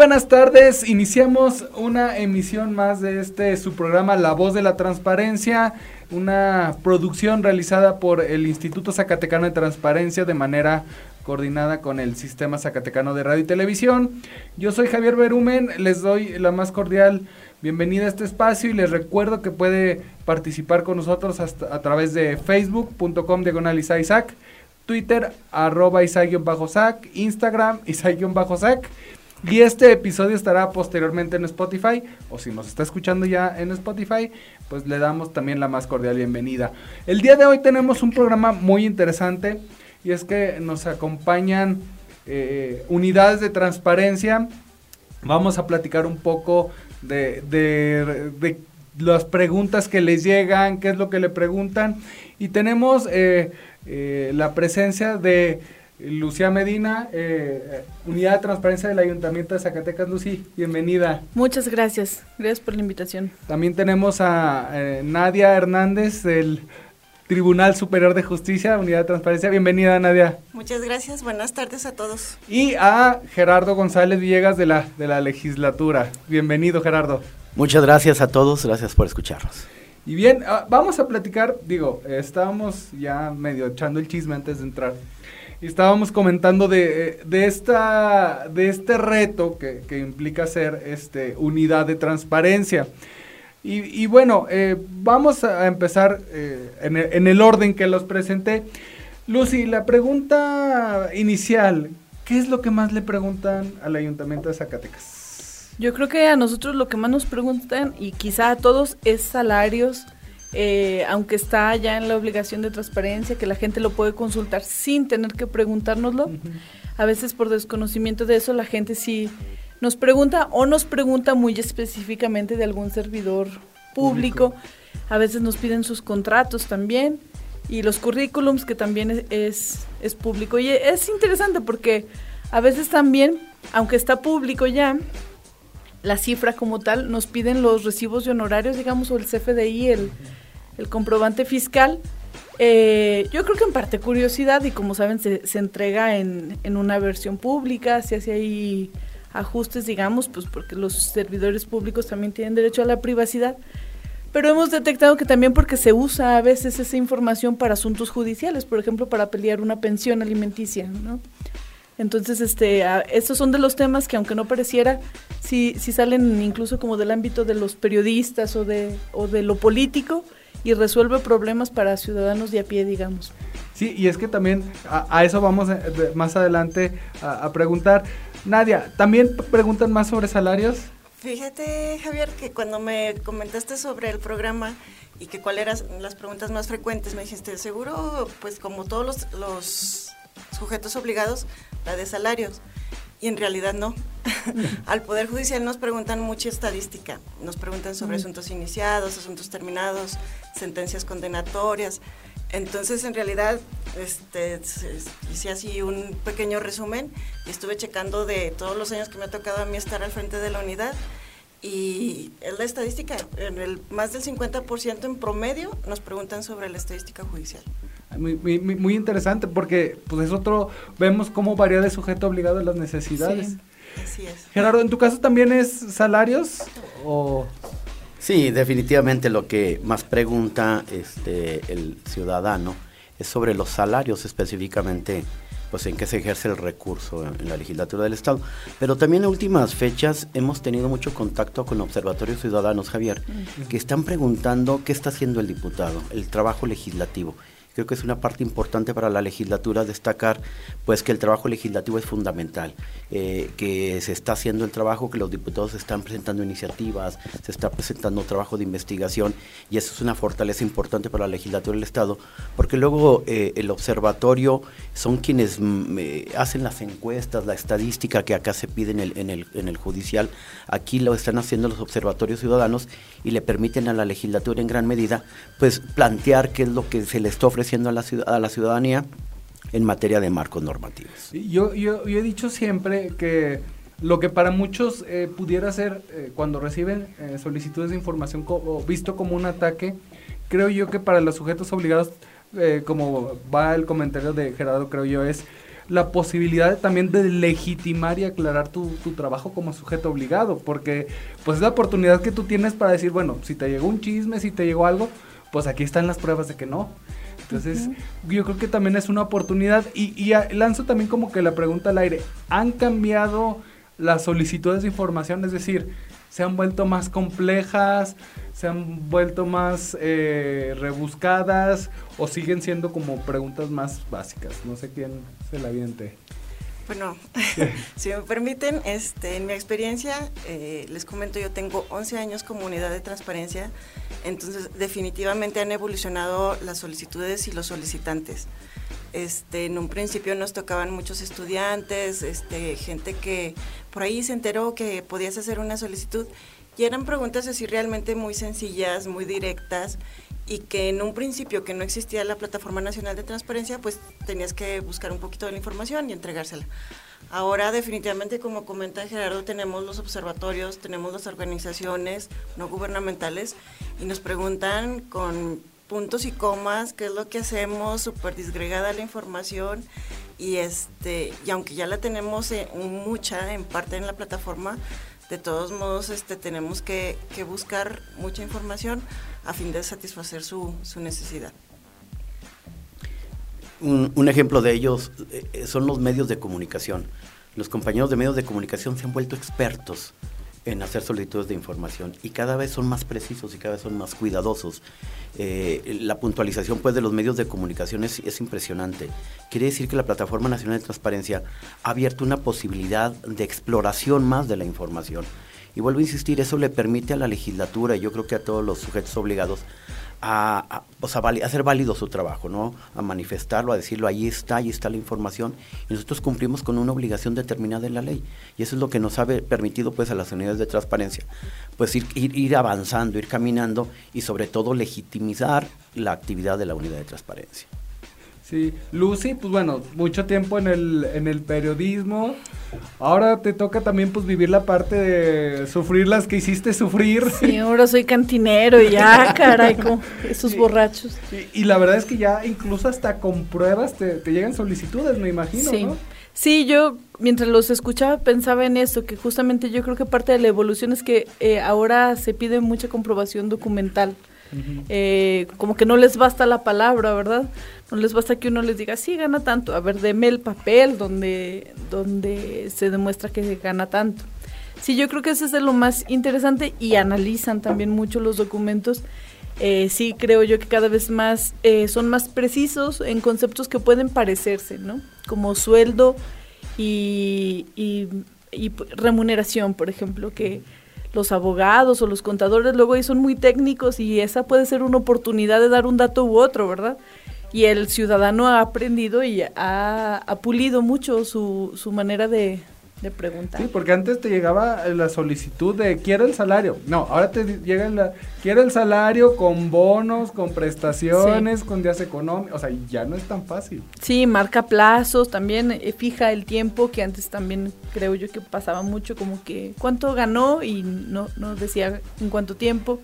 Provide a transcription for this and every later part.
Buenas tardes, iniciamos una emisión más de este su programa La Voz de la Transparencia, una producción realizada por el Instituto Zacatecano de Transparencia de manera coordinada con el Sistema Zacatecano de Radio y Televisión. Yo soy Javier Berumen, les doy la más cordial bienvenida a este espacio y les recuerdo que puede participar con nosotros hasta a través de facebook.com diagonal Isaac, Twitter arroba Isaac-Sac, Instagram Isaac-Sac. Y este episodio estará posteriormente en Spotify, o si nos está escuchando ya en Spotify, pues le damos también la más cordial bienvenida. El día de hoy tenemos un programa muy interesante y es que nos acompañan eh, unidades de transparencia. Vamos a platicar un poco de, de, de, las preguntas que les llegan, qué es lo que le preguntan. Y tenemos eh, eh, la presencia de Lucía Medina, eh, Unidad de Transparencia del Ayuntamiento de Zacatecas. Lucy, bienvenida. Muchas gracias, gracias por la invitación. También tenemos a eh, Nadia Hernández del Tribunal Superior de Justicia, Unidad de Transparencia. Bienvenida, Nadia. Muchas gracias, buenas tardes a todos. Y a Gerardo González Villegas de la, de la legislatura. Bienvenido, Gerardo. Muchas gracias a todos, gracias por escucharnos. Y bien, uh, vamos a platicar, digo, eh, estábamos ya medio echando el chisme antes de entrar y estábamos comentando de, de, esta, de este reto que, que, implica ser este, unidad de transparencia. Y, bueno, eh, vamos a empezar eh, en, el, en, el, orden que los presenté. Lucy, la pregunta inicial, ¿qué es lo que más le preguntan al Ayuntamiento de Zacatecas? Yo creo que a nosotros lo que más nos preguntan, y quizá a todos, es salarios, eh, aunque está ya en la obligación de transparencia, que la gente lo puede consultar sin tener que preguntárnoslo. Uh -huh. A veces por desconocimiento de eso la gente sí nos pregunta o nos pregunta muy específicamente de algún servidor público. A veces nos piden sus contratos también y los currículums que también es, es, es público. Y es interesante porque a veces también, aunque está público ya, la cifra como tal, nos piden los recibos de honorarios, digamos, o el CFDI, el, el comprobante fiscal. Eh, yo creo que en parte curiosidad y como saben se, se entrega en, en, una versión pública, se hace ahí ajustes, digamos, pues porque los servidores públicos también tienen derecho a la privacidad. Pero hemos detectado que también porque se usa a veces esa información para asuntos judiciales, por ejemplo, para pelear una pensión alimenticia, ¿no? Entonces, este, a, estos son de los temas que aunque no pareciera, sí, sí salen incluso como del ámbito de los periodistas o de, o de lo político y resuelve problemas para ciudadanos de a pie, digamos. Sí, y es que también a, a eso vamos a, de, más adelante a, a, preguntar. Nadia, ¿también preguntan más sobre salarios? Fíjate, Javier, que cuando me comentaste sobre el programa y que cuáles eran las preguntas más frecuentes, me dijiste, seguro, pues como todos los, los sujetos obligados, la de salarios. Y en realidad no. Al Poder Judicial nos preguntan mucha estadística. Nos preguntan sobre asuntos iniciados, asuntos terminados, sentencias condenatorias. Entonces, en realidad, este, hice así un pequeño resumen y estuve checando de todos los años que me ha tocado a mí estar al frente de la unidad. Y es la estadística. En el, más del 50% en promedio nos preguntan sobre la estadística judicial. Muy, muy, muy, interesante porque pues es otro, vemos cómo varía de sujeto obligado a las necesidades. Sí, así es. Gerardo, ¿en tu caso también es salarios o...? Sí, definitivamente lo que más pregunta este, el ciudadano es sobre los salarios específicamente, pues en qué se ejerce el recurso en, en la legislatura del Estado. Pero también en últimas fechas hemos tenido mucho contacto con observatorios ciudadanos, Javier, uh -huh. que están preguntando qué está haciendo el diputado, el trabajo legislativo Creo que es una parte importante para la legislatura destacar pues que el trabajo legislativo es fundamental, eh, que se está haciendo el trabajo, que los diputados están presentando iniciativas, se está presentando trabajo de investigación y eso es una fortaleza importante para la legislatura del Estado, porque luego eh, el observatorio son quienes mm, eh, hacen las encuestas, la estadística que acá se pide en el, judicial, aquí lo están haciendo los observatorios ciudadanos y le permiten a la legislatura en gran medida pues plantear qué es lo que se le está ofreciendo a la, a la ciudadanía en materia de marcos normativos. Yo, yo, yo he dicho siempre que lo que para muchos eh, pudiera ser eh, cuando reciben eh, solicitudes de información co visto como un ataque, creo yo que para los sujetos obligados, eh, como va el comentario de Gerardo, creo yo, es la posibilidad también de legitimar y aclarar tu, tu, trabajo como sujeto obligado, porque pues es la oportunidad que tú tienes para decir, bueno, si te llegó un chisme, si te llegó algo, pues aquí están las pruebas de que no. Entonces, uh -huh. yo creo que también es una oportunidad. Y, y a, lanzo también como que la pregunta al aire. ¿Han cambiado las solicitudes de información? Es decir, ¿se han vuelto más complejas? ¿Se han vuelto más eh, rebuscadas? ¿O siguen siendo como preguntas más básicas? No sé quién se la aviente. Bueno, si me permiten, este, en mi experiencia, eh, les comento, yo tengo 11 años como unidad de transparencia, entonces definitivamente han evolucionado las solicitudes y los solicitantes. Este, en un principio nos tocaban muchos estudiantes, este, gente que por ahí se enteró que podías hacer una solicitud y eran preguntas así realmente muy sencillas, muy directas y que en un principio que no existía la Plataforma Nacional de Transparencia, pues tenías que buscar un poquito de la información y entregársela. Ahora definitivamente, como comenta Gerardo, tenemos los observatorios, tenemos las organizaciones no gubernamentales y nos preguntan con puntos y comas qué es lo que hacemos, súper disgregada la información y, este, y aunque ya la tenemos en, mucha en parte en la plataforma, de todos modos este, tenemos que, que buscar mucha información a fin de satisfacer su, su necesidad. Un, ejemplo de ellos eh, son los medios de comunicación. Los compañeros de medios de comunicación se han vuelto expertos en hacer solicitudes de información y cada vez son más precisos y cada vez son más cuidadosos. Eh, la puntualización pues, de los medios de comunicación es, es, impresionante. Quiere decir que la Plataforma Nacional de Transparencia ha abierto una posibilidad de exploración más de la información. Y vuelvo a insistir, eso le permite a la legislatura y yo creo que a todos los sujetos obligados a, hacer válido su trabajo, ¿no? A manifestarlo, a decirlo, ahí está, ahí está la información, y nosotros cumplimos con una obligación determinada en la ley. Y eso es lo que nos ha permitido pues a las unidades de transparencia, pues ir, ir, ir avanzando, ir caminando y sobre todo legitimizar la actividad de la unidad de transparencia. Sí, Lucy, pues bueno, mucho tiempo en el, en el periodismo. Ahora te toca también pues vivir la parte de sufrir las que hiciste sufrir. Sí, ahora soy cantinero y ya, caray, con esos borrachos. Y, y la verdad es que ya incluso hasta con pruebas te, te llegan solicitudes, me imagino, Sí. ¿no? Sí, yo mientras los escuchaba pensaba en esto, que justamente yo creo que parte de la evolución es que eh, ahora se pide mucha comprobación documental. Eh, como que no les basta la palabra, ¿verdad? No les basta que uno les diga, sí, gana tanto. A ver, deme el papel donde, donde se demuestra que gana tanto. Sí, yo creo que eso es de lo más interesante y analizan también mucho los documentos. Eh, sí, creo yo que cada vez más eh, son más precisos en conceptos que pueden parecerse, ¿no? Como sueldo y remuneración, por ejemplo, que los abogados o los contadores luego ahí son muy técnicos y esa puede ser una oportunidad de dar un dato u otro, ¿verdad? Y el ciudadano ha aprendido y ha, ha pulido mucho su, su manera de, de preguntar. Sí, porque antes te llegaba la solicitud de quiero el salario. No, ahora te llega la quiero el salario con bonos, con prestaciones, sí. con días económicos. O sea, ya no es tan fácil. Sí, marca plazos, también eh, fija el tiempo, que antes también creo yo que pasaba mucho, como que cuánto ganó y no, no decía en cuánto tiempo.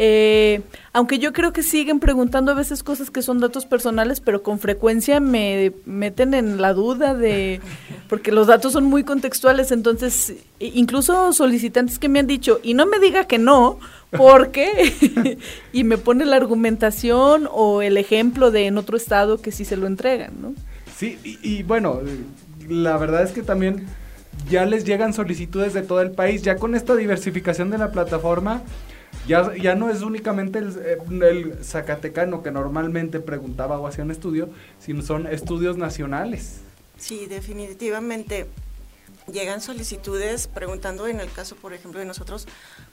Eh, aunque yo creo que siguen preguntando a veces cosas que son datos personales, pero con frecuencia me meten en la duda de, porque los datos son muy contextuales, entonces incluso solicitantes que me han dicho, y no me diga que no, porque, y me pone la argumentación o el ejemplo de en otro estado que sí se lo entregan, ¿no? Sí, y, y bueno, la verdad es que también ya les llegan solicitudes de todo el país, ya con esta diversificación de la plataforma, ya, ya no es únicamente el, eh, el zacatecano que normalmente preguntaba o hacía un estudio, sino son estudios nacionales. Sí, definitivamente llegan solicitudes preguntando, en el caso, por ejemplo, de nosotros,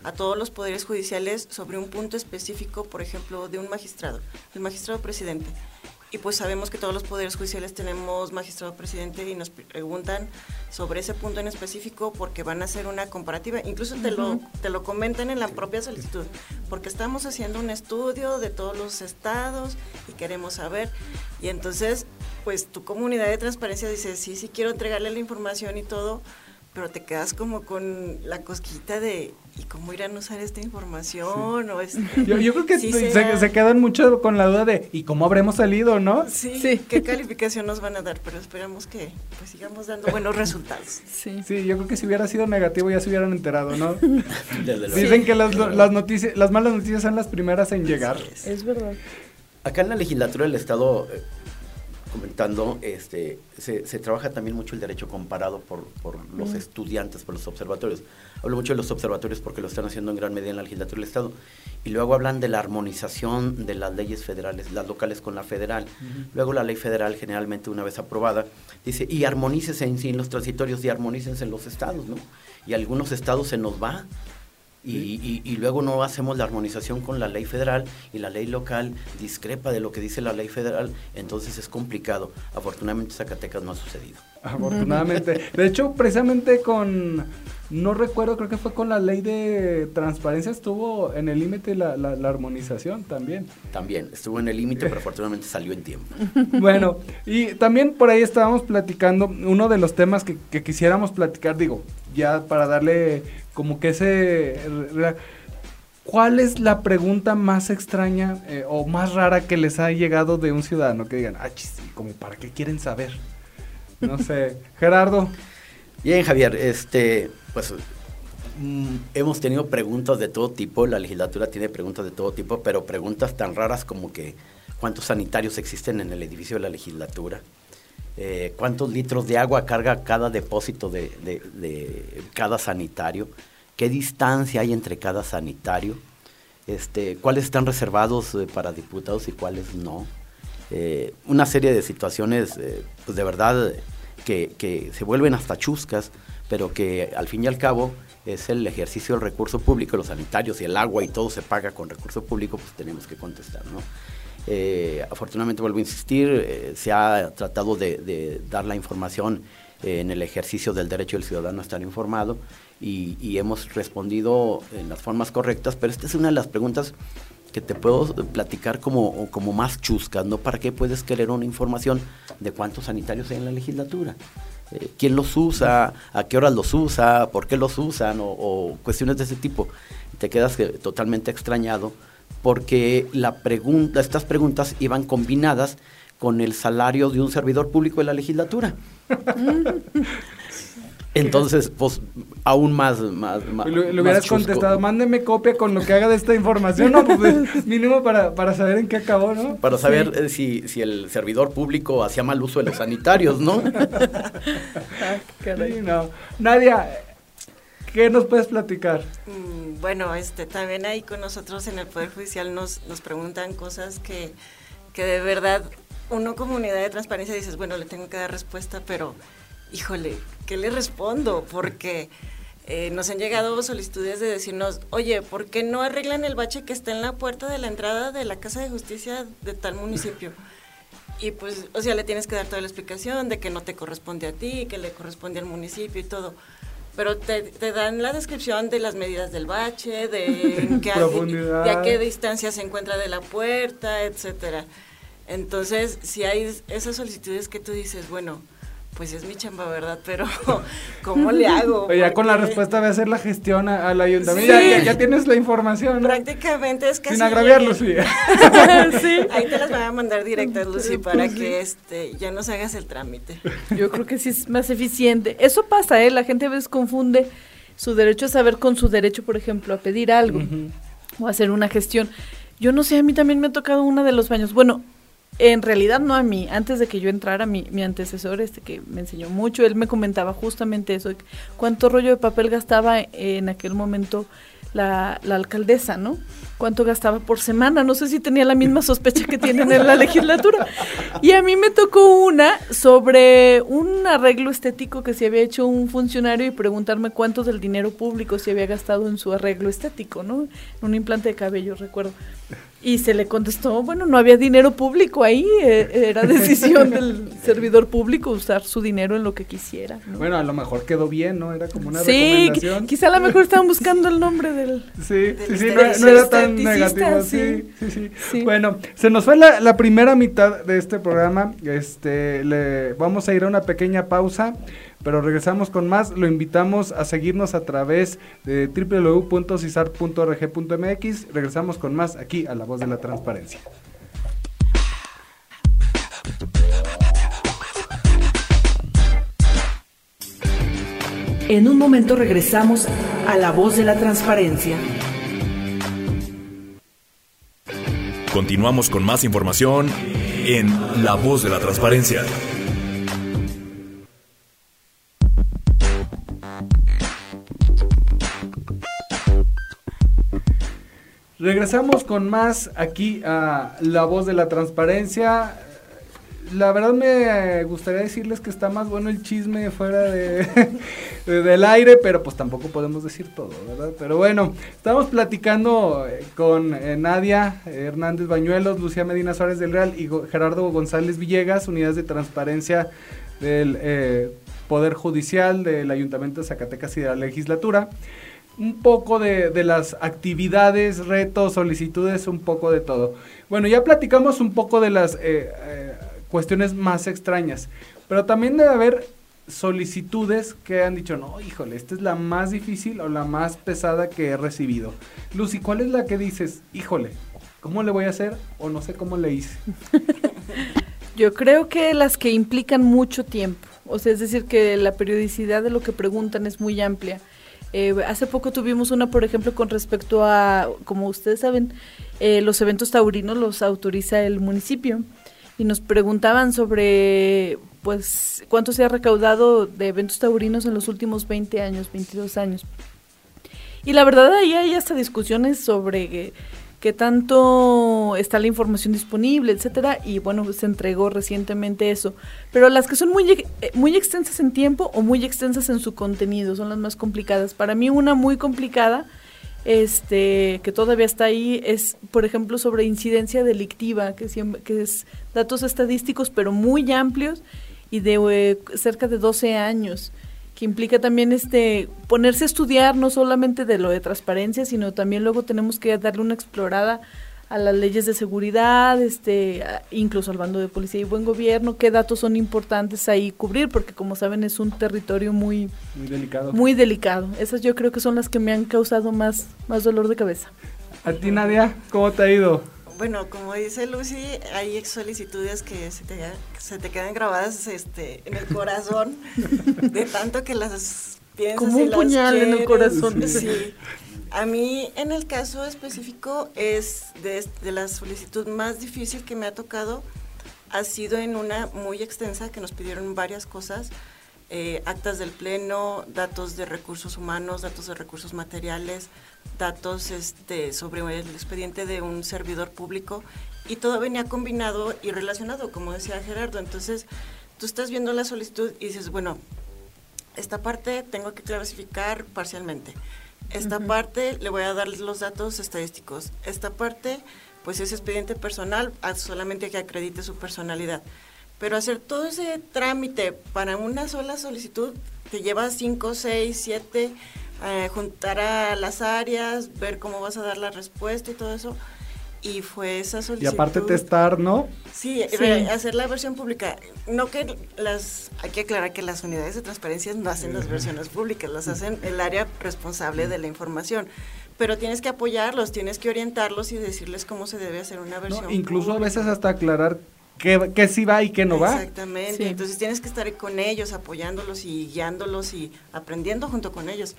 a todos los poderes judiciales sobre un punto específico, por ejemplo, de un magistrado, el magistrado presidente. Y pues sabemos que todos los poderes judiciales tenemos magistrado presidente y nos preguntan sobre ese punto en específico porque van a hacer una comparativa. Incluso te, lo, te lo comentan en la propia solicitud, porque estamos haciendo un estudio de todos los estados y queremos saber. Y entonces, pues tu comunidad de transparencia dice, sí, sí quiero entregarle la información y todo, pero te quedas como con la cosquita de ¿y cómo irán a usar esta información? O este, yo, yo, creo que sí se, se, quedan mucho con la duda de ¿y cómo habremos salido, no? Sí, sí, ¿qué calificación nos van a dar? Pero esperamos que pues sigamos dando buenos resultados. Sí. sí, yo creo que si hubiera sido negativo ya se hubieran enterado, ¿no? Dicen que las, las, noticias, las malas noticias son las primeras en llegar. Es. es verdad. Acá en la legislatura del Estado comentando, este, se, se, trabaja también mucho el derecho comparado por, por los mm. estudiantes, por los observatorios. Hablo mucho de los observatorios porque lo están haciendo en gran medida en la legislatura del Estado. Y luego hablan de la armonización de las leyes federales, las locales con la federal. Luego la ley federal, generalmente una vez aprobada, dice, y armonícese en sí en los transitorios y armonícense en los estados, ¿no? Y algunos estados se nos va y, y, y, luego no hacemos la armonización con la ley federal y la ley local discrepa de lo que dice la ley federal, entonces es complicado. Afortunadamente Zacatecas no ha sucedido. Afortunadamente. De hecho, precisamente con, no recuerdo, creo que fue con la ley de transparencia, estuvo en el límite la, la, la, armonización también. También, estuvo en el límite, pero afortunadamente salió en tiempo. Bueno, y también por ahí estábamos platicando, uno de los temas que, que quisiéramos platicar, digo, ya para darle como que ese... ¿Cuál es la pregunta más extraña eh, o más rara que les ha llegado de un ciudadano? Que digan, ah, chis, como para qué quieren saber. No sé, Gerardo. Bien, Javier, este, pues mm, hemos tenido preguntas de todo tipo, la legislatura tiene preguntas de todo tipo, pero preguntas tan raras como que cuántos sanitarios existen en el edificio de la legislatura, eh, cuántos litros de agua carga cada depósito de, de, de, cada sanitario, qué distancia hay entre cada sanitario, este, cuáles están reservados eh, para diputados y cuáles no. Eh, una serie de situaciones, eh, pues de verdad, que, que, se vuelven hasta chuscas, pero que al fin y al cabo es el ejercicio del recurso público, los sanitarios y el agua y todo se paga con recurso público, pues tenemos que contestar, ¿no? Eh, afortunadamente, vuelvo a insistir, eh, se ha tratado de, dar la información eh, en el ejercicio del derecho del ciudadano a estar informado y, hemos respondido en las formas correctas, pero esta es una de las preguntas que te puedo platicar como, como más chuscas, ¿no? ¿Para qué puedes querer una información de cuántos sanitarios hay en la legislatura? Eh, ¿Quién los usa? ¿A qué horas los usa? ¿Por qué los usan? O, o cuestiones de ese tipo. Te quedas que, totalmente extrañado porque la pregunta, estas preguntas iban combinadas con el salario de un servidor público de la legislatura. Entonces, pues, aún más... más, más le, le hubieras contestado, mándeme copia con lo que haga de esta información, ¿no? Pues, mínimo para, para saber en qué acabó, ¿no? Para saber sí. eh, si, si el servidor público hacía mal uso de los sanitarios, ¿no? ah, sí, no. Nadia, ¿qué nos puedes platicar? Mm, bueno, este, también ahí con nosotros en el Poder Judicial nos, nos preguntan cosas que, que de verdad uno como unidad de transparencia dices, bueno, le tengo que dar respuesta, pero híjole, ¿qué le respondo? Porque eh, nos han llegado solicitudes de decirnos, oye, ¿por qué no arreglan el bache que está en la puerta de la entrada de la Casa de Justicia de tal municipio? Y pues, o sea, le tienes que dar toda la explicación de que no te corresponde a ti, que le corresponde al municipio y todo. Pero te, te dan la descripción de las medidas del bache, de, qué, de a qué distancia se encuentra de la puerta, etcétera. Entonces, si hay esas solicitudes que tú dices, bueno, pues es mi chamba, ¿verdad? Pero, ¿cómo le hago? Ya con la respuesta voy a hacer la gestión al ayuntamiento. Sí. Ya, ya, ya, tienes la información. ¿no? Prácticamente es casi. Sin agraviar, Lucy. sí. Ahí te las voy a mandar directas, Lucy, para que este ya nos hagas el trámite. Yo creo que sí es más eficiente. Eso pasa, ¿eh? La gente a veces confunde su derecho a saber con su derecho, por ejemplo, a pedir algo uh -huh. o a hacer una gestión. Yo no sé, a mí también me ha tocado una de los baños. Bueno, en realidad no a mí, antes de que yo entrara, mi, mi, antecesor, este que me enseñó mucho, él me comentaba justamente eso, cuánto rollo de papel gastaba en aquel momento la, la alcaldesa, ¿no? cuánto gastaba por semana. No sé si tenía la misma sospecha que tienen en la legislatura. Y a mí me tocó una sobre un arreglo estético que se había hecho un funcionario y preguntarme cuánto del dinero público se había gastado en su arreglo estético, ¿no? Un implante de cabello, recuerdo. Y se le contestó, bueno, no había dinero público ahí, eh, era decisión del servidor público usar su dinero en lo que quisiera. Bueno, a lo mejor quedó bien, ¿no? Era como una sí, quizá a lo mejor estaban buscando el nombre del... Sí, sí, sí, no, era tan negativo, sí. Sí, sí, Bueno, se nos fue la, la, primera mitad de este programa, este, le, vamos a ir a una pequeña pausa pero regresamos con más. Lo invitamos a seguirnos a través de www.cisart.org.mx. Regresamos con más aquí a La Voz de la Transparencia. En un momento regresamos a La Voz de la Transparencia. Continuamos con más información en La Voz de la Transparencia. Regresamos con más aquí a La Voz de la Transparencia. La verdad me gustaría decirles que está más bueno el chisme fuera de, del aire, pero pues tampoco podemos decir todo, ¿verdad? Pero bueno, estamos platicando eh, con eh, Nadia Hernández Bañuelos, Lucía Medina Suárez del Real y Gerardo González Villegas, unidades de transparencia del eh, Poder Judicial del Ayuntamiento de Zacatecas y de la Legislatura un poco de, las actividades, retos, solicitudes, un poco de todo. Bueno, ya platicamos un poco de las eh, eh, cuestiones más extrañas, pero también debe haber solicitudes que han dicho, no, híjole, esta es la más difícil o la más pesada que he recibido. Lucy, ¿cuál es la que dices, híjole, ¿cómo le voy a hacer o no sé cómo le hice? Yo creo que las que implican mucho tiempo, o sea, es decir, que la periodicidad de lo que preguntan es muy amplia eh, hace poco tuvimos una, por ejemplo, con respecto a, como ustedes saben, eh, los eventos taurinos los autoriza el municipio y nos preguntaban sobre, pues, cuánto se ha recaudado de eventos taurinos en los últimos 20 años, 22 años. Y la verdad ahí hay hasta discusiones sobre qué tanto está la información disponible, etcétera, y bueno, se entregó recientemente eso. Pero las que son muy, eh, muy extensas en tiempo o muy extensas en su contenido son las más complicadas. Para mí una muy complicada, este, que todavía está ahí, es, por ejemplo, sobre incidencia delictiva, que, que es datos estadísticos, pero muy amplios y de eh, cerca de 12 años que implica también este ponerse a estudiar no solamente de lo de transparencia, sino también luego tenemos que darle una explorada a las leyes de seguridad, este, incluso al bando de policía y buen gobierno, qué datos son importantes ahí cubrir, porque como saben es un territorio muy, muy delicado. Muy delicado. Esas yo creo que son las que me han causado más, más dolor de cabeza. A ti Nadia, ¿cómo te ha ido? Bueno, como dice Lucy, hay solicitudes que se te, se te quedan grabadas este, en el corazón de tanto que las piensas Como un puñal en el corazón. Sí. A mí, en el caso específico, es de, de, la solicitud más difícil que me ha tocado, ha sido en una muy extensa que nos pidieron varias cosas, eh, actas del pleno, datos de recursos humanos, datos de recursos materiales, datos este, sobre el expediente de un servidor público y todo venía combinado y relacionado, como decía Gerardo. Entonces, tú estás viendo la solicitud y dices, bueno, esta parte tengo que clasificar parcialmente. Esta parte le voy a dar los datos estadísticos. Esta parte, pues es expediente personal, solamente que acredite su personalidad. Pero hacer todo ese trámite para una sola solicitud te lleva 5, 6, 7 eh, juntar a las áreas, ver cómo vas a dar la respuesta y todo eso. Y fue esa solicitud. Y aparte testar, ¿no? Sí, hacer la versión pública. No que las, hay que aclarar que las unidades de transparencia no hacen las versiones públicas, las hacen el área responsable de la información pero tienes que apoyarlos, tienes que orientarlos y decirles cómo se debe hacer una versión. incluso a veces hasta aclarar qué, qué sí va y qué no va. Exactamente, entonces tienes que estar con ellos, apoyándolos y guiándolos y aprendiendo junto con ellos.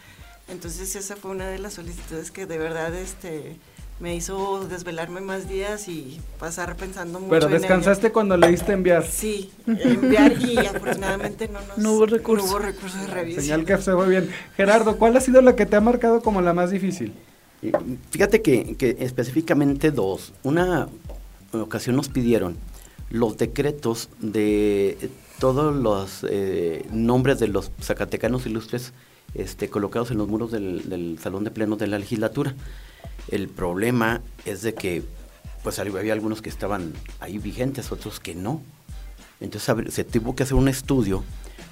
Entonces esa fue una de las solicitudes que de verdad este me hizo desvelarme más días y pasar pensando mucho. Pero descansaste cuando le diste enviar. Sí, enviar y afortunadamente no nos no hubo recursos de revisión. Señal que se fue bien. Gerardo, ¿cuál ha sido la que te ha marcado como la más difícil? Fíjate que, que específicamente dos. Una ocasión nos pidieron los decretos de todos los eh, nombres de los zacatecanos ilustres este, colocados en los muros del, Salón de Plenos de la legislatura. El problema es de que pues había algunos que estaban ahí vigentes, otros que no. Entonces se tuvo que hacer un estudio,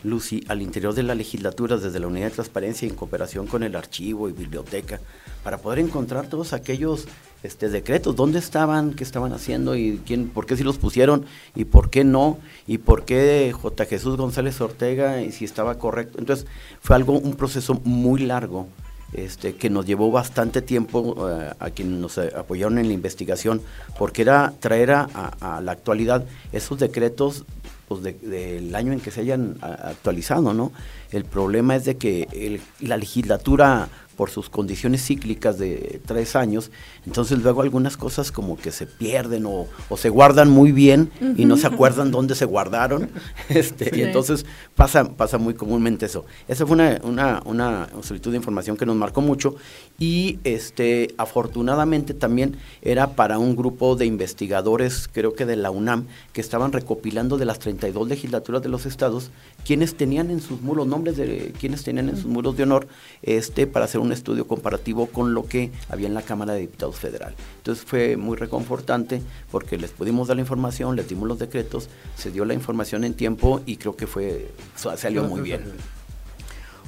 Lucy, al interior de la legislatura, desde la unidad de transparencia en cooperación con el archivo y biblioteca, para poder encontrar todos aquellos este, decretos, dónde estaban, qué estaban haciendo y quién, por qué sí los pusieron y por qué no, y por qué J. Jesús González Ortega y si estaba correcto. Entonces fue algo, un proceso muy largo. Este, que nos llevó bastante tiempo eh, a quienes nos apoyaron en la investigación, porque era traer a, a la actualidad esos decretos pues del año en que se hayan actualizado, ¿no? El problema es de que el, la legislatura por sus condiciones cíclicas de tres años, entonces luego algunas cosas como que se pierden o, se guardan muy bien y no se acuerdan dónde se guardaron, este, y entonces pasa, pasa muy comúnmente eso. Esa fue una, una, una solicitud de información que nos marcó mucho y este, afortunadamente también era para un grupo de investigadores, creo que de la UNAM, que estaban recopilando de las 32 legislaturas de los estados, quienes tenían en sus muros, nombres de quienes tenían en sus muros de honor, este, para hacer un estudio comparativo con lo que había en la Cámara de Diputados Federal. Entonces fue muy reconfortante porque les pudimos dar la información, les dimos los decretos, se dio la información en tiempo y creo que fue salió muy bien.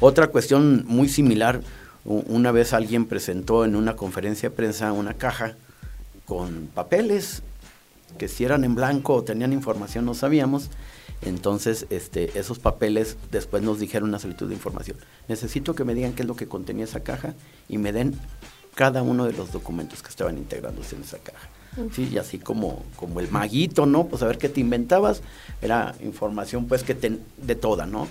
Otra cuestión muy similar, una vez alguien presentó en una conferencia de prensa una caja con papeles que si eran en blanco o tenían información no sabíamos entonces, este, esos papeles después nos dijeron una solicitud de información. Necesito que me digan qué es lo que contenía esa caja y me den cada uno de los documentos que estaban integrándose en esa caja. Sí, y así como, como el maguito, ¿no? Pues a ver qué te inventabas, era información pues que de toda, ¿no?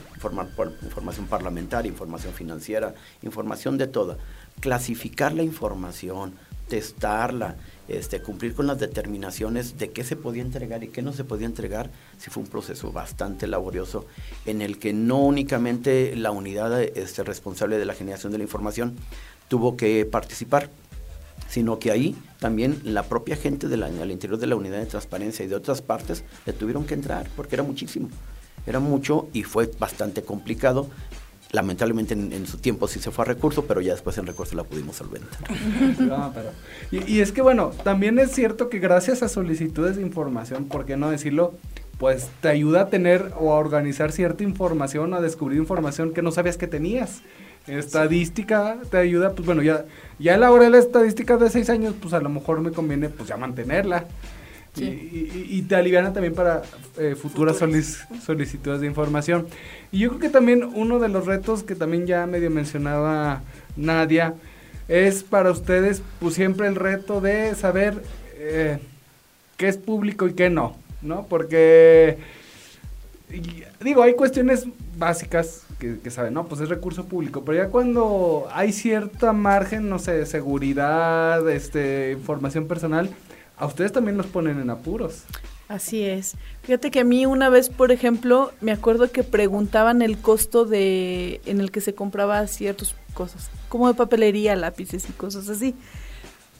información parlamentaria, información financiera, información de toda. Clasificar la información, testarla, este, cumplir con las determinaciones de qué se podía entregar y qué no se podía entregar, sí fue un proceso bastante laborioso en el que no únicamente la unidad este, responsable de la generación de la información tuvo que participar, sino que ahí también la propia gente de al interior de la unidad de transparencia y de otras partes le tuvieron que entrar porque era muchísimo, era mucho y fue bastante complicado, lamentablemente en, su tiempo sí se fue a recurso, pero ya después en recurso la pudimos solventar. y, es que bueno, también es cierto que gracias a solicitudes de información, ¿por qué no decirlo? Pues te ayuda a tener o a organizar cierta información, a descubrir información que no sabías que tenías. Estadística te ayuda, pues bueno, ya, ya elaboré la estadística de seis años, pues a lo mejor me conviene pues ya mantenerla. Y, te aliviana también para eh, futuras solicitudes de información. Y yo creo que también uno de los retos que también ya medio mencionaba Nadia es para ustedes pues siempre el reto de saber eh, qué es público y qué no, ¿no? Porque digo, hay cuestiones básicas que, que, saben, no, pues es recurso público, pero ya cuando hay cierta margen, no sé, seguridad, este, información personal, a ustedes también los ponen en apuros. Así es. Fíjate que a mí una vez, por ejemplo, me acuerdo que preguntaban el costo de en el que se compraba ciertas cosas, como de papelería, lápices y cosas así.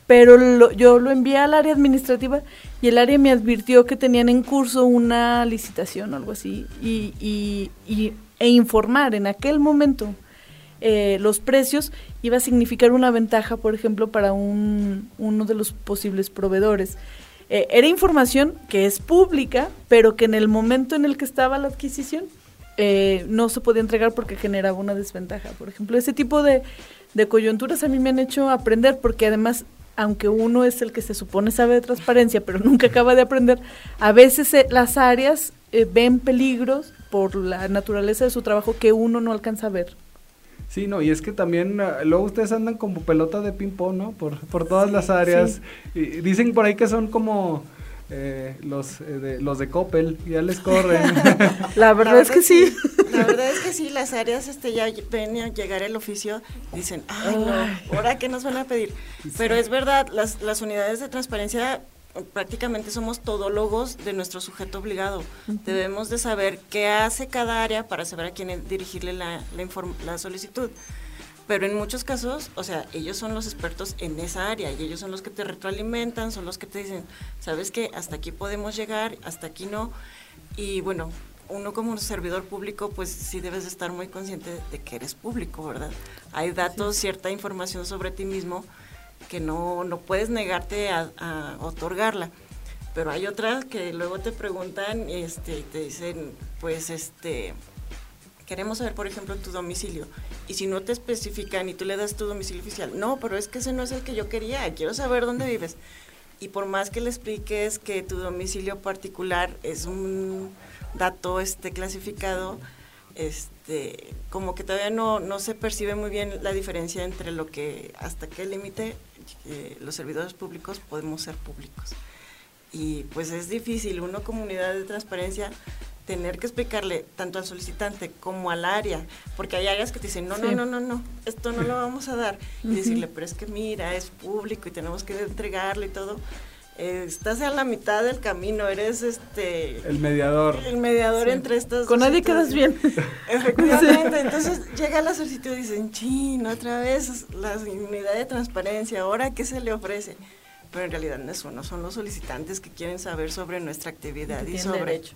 Pero yo lo envié al área administrativa y el área me advirtió que tenían en curso una licitación o algo así y, y, y e informar en aquel momento eh, los precios iba a significar una ventaja, por ejemplo, para un, uno de los posibles proveedores. Eh, era información que es pública, pero que en el momento en el que estaba la adquisición eh, no se podía entregar porque generaba una desventaja. Por ejemplo, ese tipo de, coyunturas a mí me han hecho aprender porque además aunque uno es el que se supone sabe de transparencia, pero nunca acaba de aprender, a veces las áreas ven peligros por la naturaleza de su trabajo que uno no alcanza a ver. Sí, no, y es que también ah, luego ustedes andan como pelota de ping-pong, ¿no? Por, por todas las áreas. Y dicen por ahí que son como eh, los, eh, de, los de Coppel, ya les corren. la, verdad es que sí. La verdad es que sí, las áreas este ya ven a llegar el oficio, dicen, ay, no, ¿ahora qué nos van a pedir? Pero es verdad, las, las unidades de transparencia prácticamente somos todólogos de nuestro sujeto obligado. Debemos de saber qué hace cada área para saber a quién dirigirle la, la, la solicitud. pero en muchos casos, o sea, ellos son los expertos en esa área y ellos son los que te retroalimentan, son los que te dicen, sabes que hasta aquí podemos llegar, hasta aquí no. Y bueno, uno como servidor público, pues sí debes estar muy consciente de que eres público, ¿verdad? Hay datos, cierta información sobre ti mismo que no, no puedes negarte a, otorgarla. Pero hay otras que luego te preguntan este, y te dicen, pues, este, queremos saber, por ejemplo, tu domicilio. Y si no te especifican y tú le das tu domicilio oficial, no, pero es que ese no es el que yo quería, quiero saber dónde vives. Y por más que le expliques que tu domicilio particular es un dato este, clasificado, este, como que todavía no, no se percibe muy bien la diferencia entre lo que, hasta qué límite eh, los servidores públicos podemos ser públicos. Y pues es difícil, una comunidad de transparencia tener que explicarle tanto al solicitante como al área, porque hay áreas que te dicen, no, no, no, no, no, esto no lo vamos a dar. Y decirle, pero es que mira, es público y tenemos que entregarlo y todo. Eh, estás a la mitad del camino, eres este... El mediador. El mediador entre estas... Con nadie quedas bien. Efectivamente, entonces llega la solicitud y dicen, chin, otra vez la unidad de transparencia, ahora qué se le ofrece pero en realidad no es uno, son los solicitantes que quieren saber sobre nuestra actividad y, sobre derecho.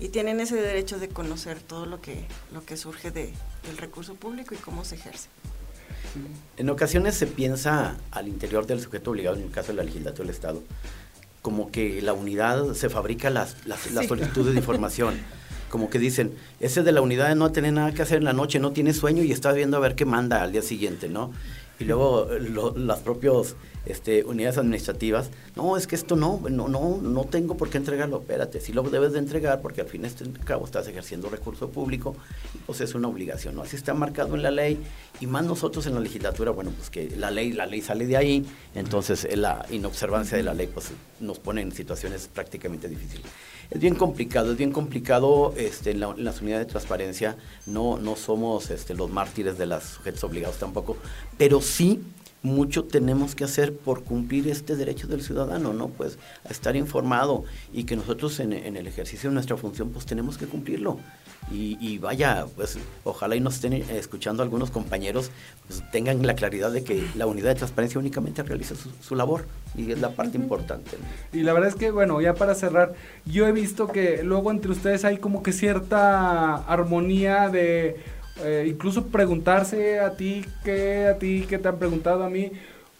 y tienen ese derecho de conocer todo lo que lo que surge de, del recurso público y cómo se ejerce. En ocasiones se piensa al interior del sujeto obligado, en el caso de la legislatura del Estado, como que la unidad se fabrica las, las, las solicitudes de información. Como que dicen, ese de la unidad no tiene nada que hacer en la noche, no tiene sueño y está viendo a ver qué manda al día siguiente, ¿no? Y luego las propios este, unidades administrativas, no, es que esto no, no, no, no tengo por qué entregarlo, espérate, sí lo debes de entregar porque al fin y al cabo estás ejerciendo recurso público pues es una obligación, ¿no? Así está marcado en la ley y más nosotros en la legislatura, bueno, pues que la ley, la ley sale de ahí, entonces la inobservancia de la ley pues nos pone en situaciones prácticamente difíciles. Es bien complicado, es bien complicado este, en, la, en las unidades de transparencia, no, no somos este, los mártires de los sujetos obligados tampoco, pero sí mucho tenemos que hacer por cumplir este derecho del ciudadano, ¿no? Pues a estar informado y que nosotros en, en el ejercicio de nuestra función pues tenemos que cumplirlo. Y, y, vaya, pues ojalá y nos estén escuchando algunos compañeros, pues tengan la claridad de que la unidad de transparencia únicamente realiza su, su labor y es la parte importante. ¿no? Y la verdad es que, bueno, ya para cerrar, yo he visto que luego entre ustedes hay como que cierta armonía de eh, incluso preguntarse a ti qué, a ti qué te han preguntado a mí,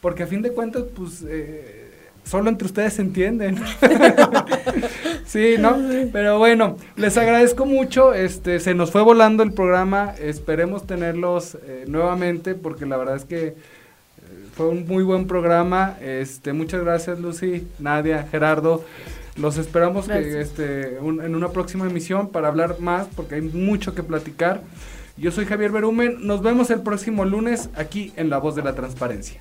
porque a fin de cuentas, pues... Eh, solo entre ustedes se entienden. sí, ¿no? Pero bueno, les agradezco mucho. Este, se nos fue volando el programa. Esperemos tenerlos eh, nuevamente porque la verdad es que eh, fue un muy buen programa. Este, muchas gracias, Lucy, Nadia, Gerardo. Los esperamos que, este, un, en una próxima emisión para hablar más porque hay mucho que platicar. Yo soy Javier Berumen. Nos vemos el próximo lunes aquí en La Voz de la Transparencia.